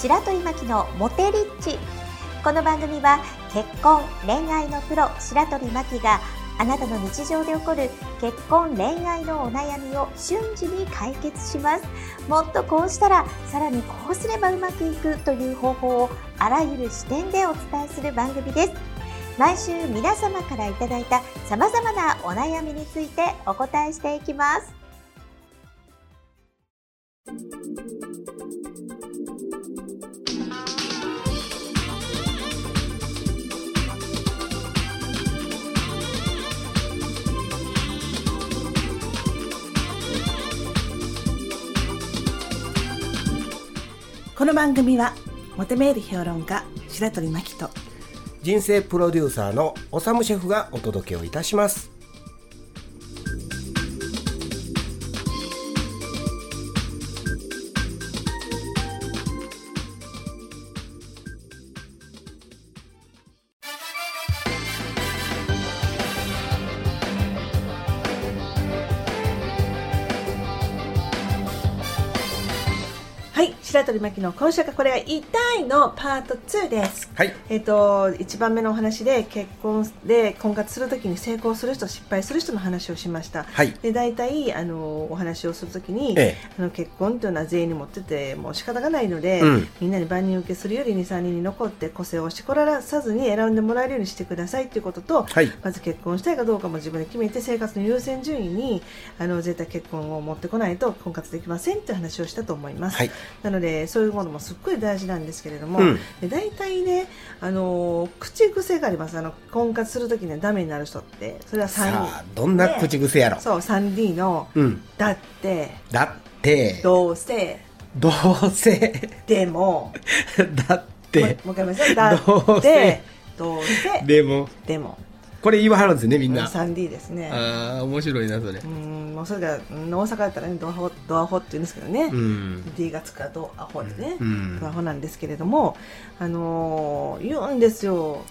白鳥真希のモテリッチ。この番組は結婚恋愛のプロ白鳥真希があなたの日常で起こる結婚恋愛のお悩みを瞬時に解決します。もっとこうしたらさらにこうすればうまくいくという方法をあらゆる視点でお伝えする番組です。毎週皆様からいただいた様々なお悩みについてお答えしていきます。この番組はモテメール評論家白鳥真希と人生プロデューサーのおさむシェフがお届けをいたします。白鳥真希の今週がこれが痛いのパート2です。はい。えっ、と1番目のお話で結婚で婚活するときに成功する人失敗する人の話をしました、はい。で大体あのお話をするときに、ええ。あの結婚というのは全員に持っててもう仕方がないので、うん。みんなに万人受けするより23人に残って個性を絞らさずに選んでもらえるようにしてくださいということと、はい。まず結婚したいかどうかも自分で決めて生活の優先順位にあの絶対結婚を持ってこないと婚活できませんという話をしたと思います、はい。なのでそういうものもすっごい大事なんですけれども、うん。で大体ねあの口癖があります。あの婚活するときにはダメになる人ってそれは3さあ人どんな口癖やろ、そう 3D のうん「だって」だって。どうせ。どうせ。でも だって。もう一回言いますよだどうせ。ってどうせ。でも。でもこれ言わはるんですよねみんな。3D ですね。ああ面白いなそれ。うんもうそれがうん大阪だったらねドアホドアホって言うんですけどね、うん。D がつくからドアホでね、うん。ドアホなんですけれどもあのー言うんですよ。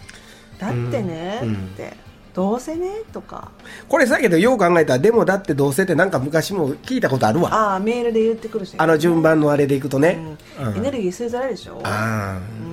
だってね、うん。ってどうせねとか。これさやけどよう考えたらでもだってどうせってなんか昔も聞いたことあるわ。ああメールで言ってくるしあの順番のあれでいくとね、うん。エネルギー吸いづらいでしょ。あうん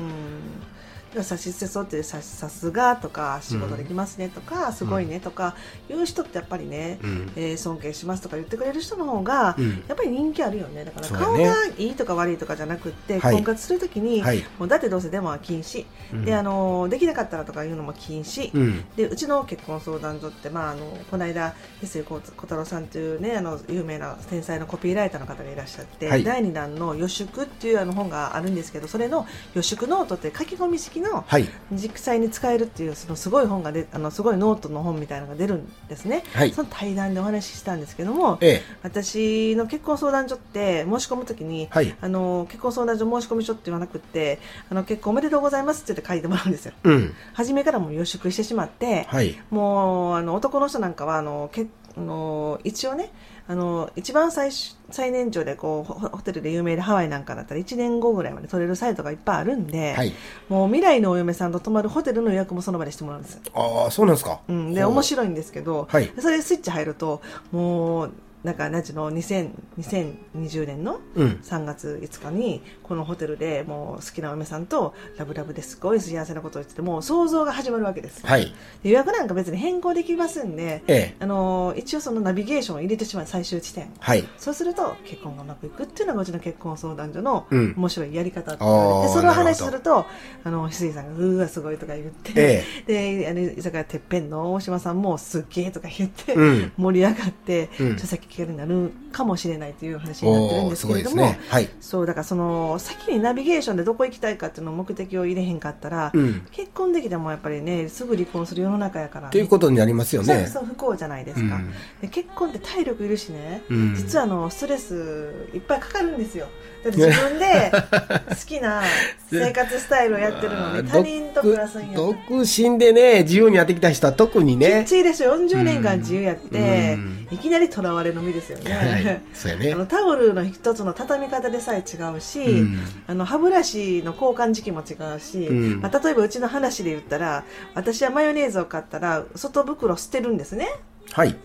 さしせそうってささすがとか仕事できますねとか、すごいねとかいう人ってやっぱりね、うん。えー尊敬しますとか言ってくれる人の方が、うん。やっぱり人気あるよね。だから顔がいいとか悪いとかじゃなくって、はい。婚活するときに、はい。もうだってどうせデモは禁止、うん。であのできなかったらとかいうのも禁止、うん。でうちの結婚相談所って、まあ、あのこの間翡翠小太郎さんという、ね、あの有名な天才のコピーライターの方がいらっしゃって、はい。第2弾の予祝っていうあの本があるんですけどそれの予祝ノートって書き込み式のはい。実際に使えるっていうそのすごい本がであのすごいノートの本みたいなのが出るんですね、はい。その対談でお話ししたんですけどもええ。私の結婚相談所って申し込むときに、はい。あの結婚相談所申込書って言わなくってあの結婚おめでとうございますって言って書いてもらうんですよ。うん。初めからもう予祝してしまって、はい。もうあの男の人なんかはあのけあの一応ねあの一番最初最年長でこうホホテルで有名でハワイなんかだったら1年後ぐらいまで取れるサイトがいっぱいあるんで、はい。もう未来のお嫁さんと泊まるホテルの予約もその場でしてもらうんですよ、ああそうなんですか。うん、で面白いんですけど、はい。それでスイッチ入るともうなんか何ちゅうの2000 2020年のうん。3月5日にこのホテルでもう好きなお嫁さんとラブラブですごい幸せなことを言っててもう想像が始まるわけです、はい。で予約なんか別に変更できますんで、ええ。あのー一応そのナビゲーションを入れてしまう最終地点。はい。そうすると結婚がうまくいくっていうのがうちの結婚相談所のうん。面白いやり方って言われて、あーそれを話するとあの翡翠さんが「うーわすごい」とか言って、えであの居酒屋てっぺんの大島さんも「すっげえ」とか言って、うん。盛り上がって、うん。書籍系になるかもしれないという話になってるんですけれども、ね。はい。そうだからその先にナビゲーションでどこ行きたいかっていうのを目的を入れへんかったら、うん。結婚できてもやっぱりねすぐ離婚する世の中やから、ね、っていうことになりますよね。そう不幸じゃないですか、うんで結婚って体力いるしね、うん。実はあのストレスいっぱいかかるんですよ。だって自分で 好きな生活スタイルをやってるのに他人と暮らすんや独独身でね自由にやってきた人は特にきっねちいですよ。40年間自由やって、うん。いきなりとらわれの身ですよね、はい。そうやね。あのタオルの一つの畳み方でさえ違うし、うん。あの歯ブラシの交換時期も違うし、うん。まあ、例えばうちの話で言ったら私はマヨネーズを買ったら外袋捨てるんですね。はい。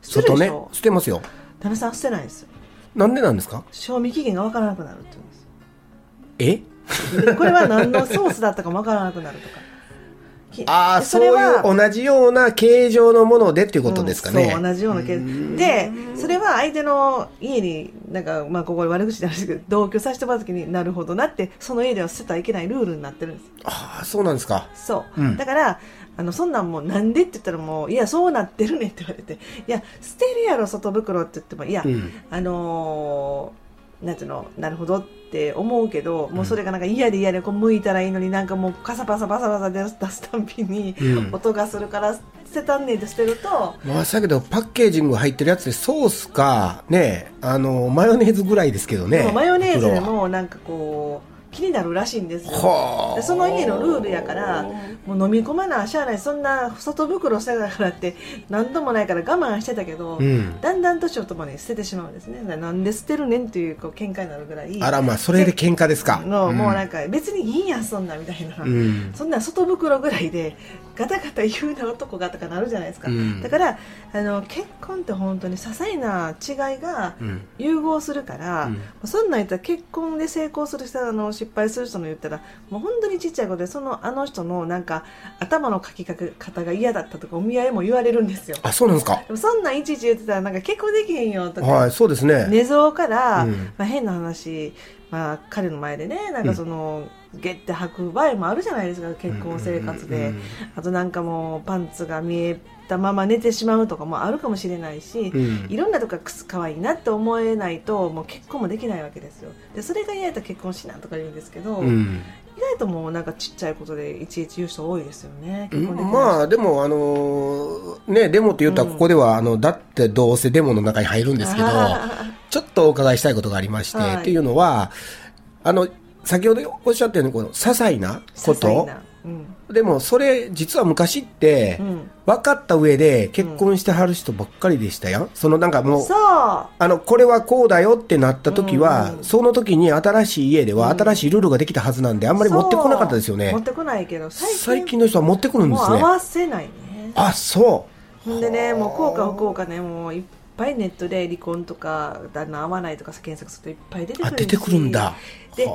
捨てるでしょ？捨てますよ。旦那さん捨てないんですよ。なんでなんですか？賞味期限がわからなくなるって言うんですえ？でこれは何のソースだったかもわからなくなるとか。きああ、でそういう同じような形状のものでっていうことですかね。うんそう同じような系でそれは相手の家になんかまあここで悪口なんですけど同居させてもらった時になるほどなってその家では捨てたらいけないルールになってるんですああ、そうなんですか。そう、うん。だからあのそんなんもうなんでって言ったらもういやそうなってるねって言われていや捨てるやろ外袋って言ってもいや、うん。あのーなんていうのなるほどって思うけどもうそれがなんか嫌で嫌でこう剥いたらいいのになんかもうカサパサバサバサで出すたんびにうん。音がするから捨てたんねんって捨てると、まあ、だけどパッケージング入ってるやつでソースか、ね、あの、マヨネーズぐらいですけどね。マヨネーズでもなんかこう気になるらしいんですよその家のルールやからもう飲み込まなしゃあないそんな外袋してたからって何度もないから我慢してたけど、うん。だんだん年をともに捨ててしまうんですねなんで捨てるねんっていうこう喧嘩になるぐらいあら、まあ、それで喧嘩ですか。の、んもうなんか別にいいやんそんなみたいな、うん。そんな外袋ぐらいでガタガタ言うな男がとかなるじゃないですか、うんだからあの結婚って本当に些細な違いがうん。融合するから、うんそんなん言ったら結婚で成功する人あの失敗する人の言ったらもう本当にちっちゃいことでそのあの人のなんか頭の書き方が嫌だったとかお見合いも言われるんですよ。あ、そうなんですか？でもそんなんいちいち言ってたらなんか結婚できへんよとか、はい、そうですね。寝相から、うん。まあ、変な話、まあ、彼の前でねなんかその、ゲッて履く場合もあるじゃないですか結婚生活で、うんうんうん。あとなんかもうパンツが見えたまま寝てしまうとかもあるかもしれないし、うん。いろんなとこが可愛いなって思えないともう結婚もできないわけですよ。でそれが嫌やったら結婚しなとか言うんですけど、うん。意外ともうなんかちっちゃいことでいちいち言う人多いですよね。結婚できない人。まあでもあのーねデモって言ったらここでは、あのだってどうせデモの中に入るんですけど ちょっとお伺いしたいことがありまして、はい。っていうのはあの先ほどおっしゃったようにこの些細なことでもそれ実は昔って、うん。分かった上で結婚してはる人ばっかりでしたやん、そのなんかもうあのこれはこうだよってなった時は、うんその時に新しい家では新しいルールができたはずなんであんまり持ってこなかったですよね。持ってこないけど最近の人は持ってくるんですね。もう合わせないね。あそう。ほんでねもう。こうか不幸かね。もういっぱいネットで離婚とか旦那合わないとか検索するといっぱい出てくる出てくるんだ。で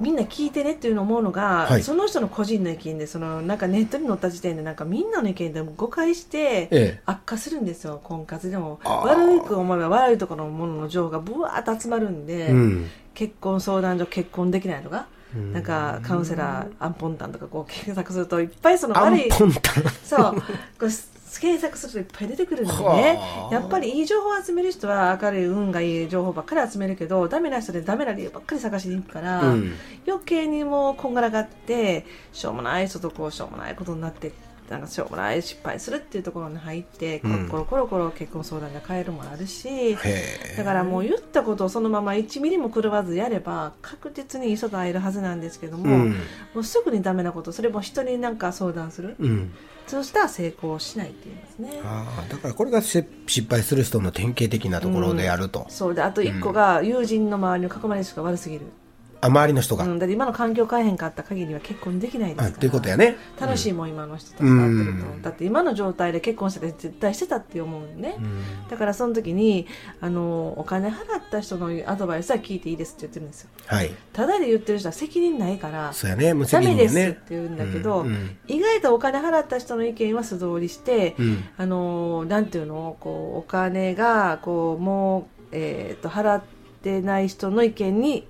みんな聞いてねっていうのを思うのが、はい。その人の個人の意見でそのなんかネットに載った時点でなんかみんなの意見でも誤解してええ。悪化するんですよ婚活でも。悪く思えば悪いところのものの情報がぶわーっと集まるんで、うん。結婚相談所結婚できないとか、うん。なんかカウンセラーアンポンタンとかこう検索するといっぱいそのアン悪いポンタン。そう 検索するといっぱい出てくるんでね。はあ。やっぱりいい情報を集める人は明るい運がいい情報ばっかり集めるけどダメな人でダメな理由ばっかり探しに行くから、うん。余計にもうこんがらがってしょうもない人とこうしょうもないことになってなんかしょうもない失敗するっていうところに入ってコうん。ロコロコロコロ結婚相談が変えるもあるし、へえ。だからもう言ったことをそのまま1ミリも狂わずやれば確実に人と会えるはずなんですけども、うん。もうすぐにダメなことそれも人になんか相談する、うん。そうしたら成功しないって言いますね。ああだからこれがせ失敗する人の典型的なところであると、そう。であと1個が友人の周りに囲まれる人が悪すぎる、あ周りの人が、うん、だって今の環境変えへんかった限りは結婚できないですから。あっていうことやね。楽しいもん、今の人と会ってると、うん。だって今の状態で結婚してて絶対してたって思うね、うん。だからその時にあのお金払った人のアドバイスは聞いていいですって言ってるんですよ。はい。ただで言ってる人は責任ないからそうやね。無ダメですって言うんだけど、うん。うん。意外とお金払った人の意見は素通りして、うん。あのなんていうの？こうお金がこうもう、えー、と払ってない人の意見に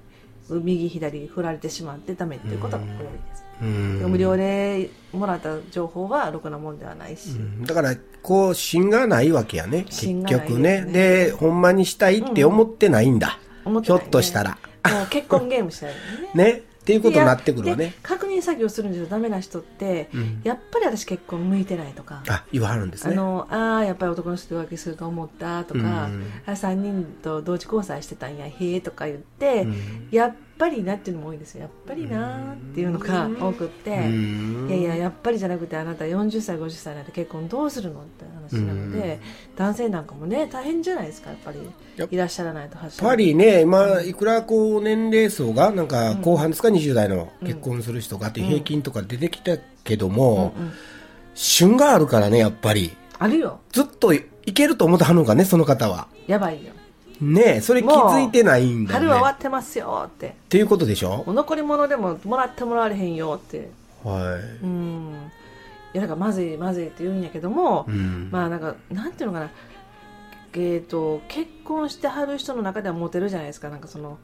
右左振られてしまってダメっていうことが多いです、うん。無料でもらった情報はろくなもんではないし、うん。だからこう芯がないわけやね。結局ね。ねでほんまにしたいって思ってないんだ、ひょ思っとしたら。もう結婚ゲームしたいよね。ねっていうことになってくるわでね確認作業するんですよダメな人って、うん。やっぱり私結婚向いてないとかあ言わはるんですあねのああやっぱり男の人と浮気すると思ったとか、うん。あ3人と同時交際してたんやへえとか言って、うん。やっぱりなっていうのも多いですよ。やっぱりなーっていうのが多くって、うん。いやいややっぱりじゃなくてあなた40歳50歳になって結婚どうするのって話なので、男性なんかもね大変じゃないですかやっぱり。いらっしゃらないと発やっぱりね、今、いくらこう年齢層が、なんか後半ですか、20代のうん結婚する人がって平均とか出てきたけども、うんうん。旬があるからね、やっぱり。あるよ。ずっといけると思ってはるのかね、その方は。やばいよねえ、それ気づいてないんだよね。春は終わってますよってっていうことでしょ？お残り物でももらってもらわれへんよってはい。うんいやなんかまずいまずいって言うんやけども、うん。まあなんかなんていうのかなえっ、と結婚してはる人の中ではモテるじゃないですかなんかその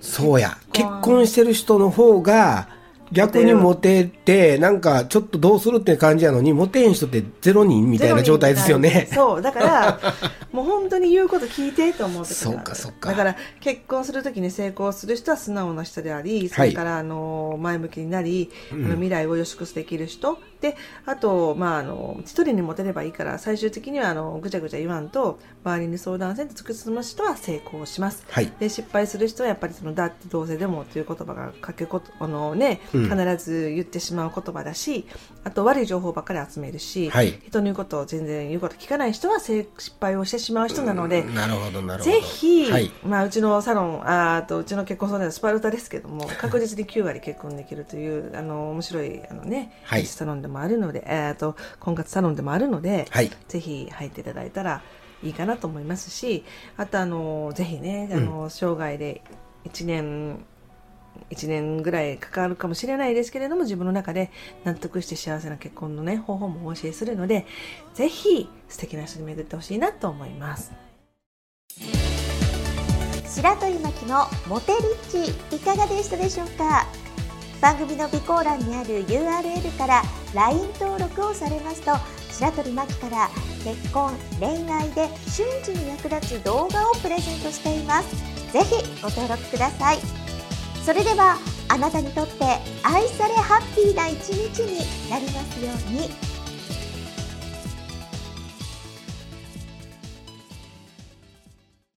そうや。結婚してる人の方が、逆にモテて、なんか、ちょっとどうするって感じやのに、モテへん人ってゼロ人みたいな状態ですよね。そうだから もう本当に言うこと聞いてと思ってそうかそう。かだから結婚するときに成功する人は素直な人でありそれからあの前向きになり、あの未来を予祝できる人であとまああの一人にモテればいいから最終的にはあのぐちゃぐちゃ言わんと周りに相談せんと突き進む人は成功しますはい。で失敗する人はやっぱりそのだってどうせでもという言葉がかけことあのね、うん必ず言ってしまう言葉だしあと悪い情報ばっかり集めるし、はい人の言うことを全然言うこと聞かない人はせ失敗をしてしまう人なので、なるほど、なるほど。ぜひ、はい。まあ、うちのサロンあとうちの結婚相談はスパルタですけども確実に9割結婚できるというあの面白いあの、ねはいサロンでもあるので、えーあと婚活サロンでもあるので、はい。ぜひ入っていただいたらいいかなと思いますしあとあのぜひねあの、生涯で1年1年ぐらいかかるかもしれないですけれども自分の中で納得して幸せな結婚のね方法もお教えするのでぜひ素敵な人に巡ってほしいなと思います。白鳥巻のモテリッチいかがでしたでしょうか？番組の備考欄にある URL から LINE 登録をされますと白鳥真希から結婚恋愛で瞬時に役立つ動画をプレゼントしています。ぜひご登録ください。それではあなたにとって愛されハッピーな一日になりますように。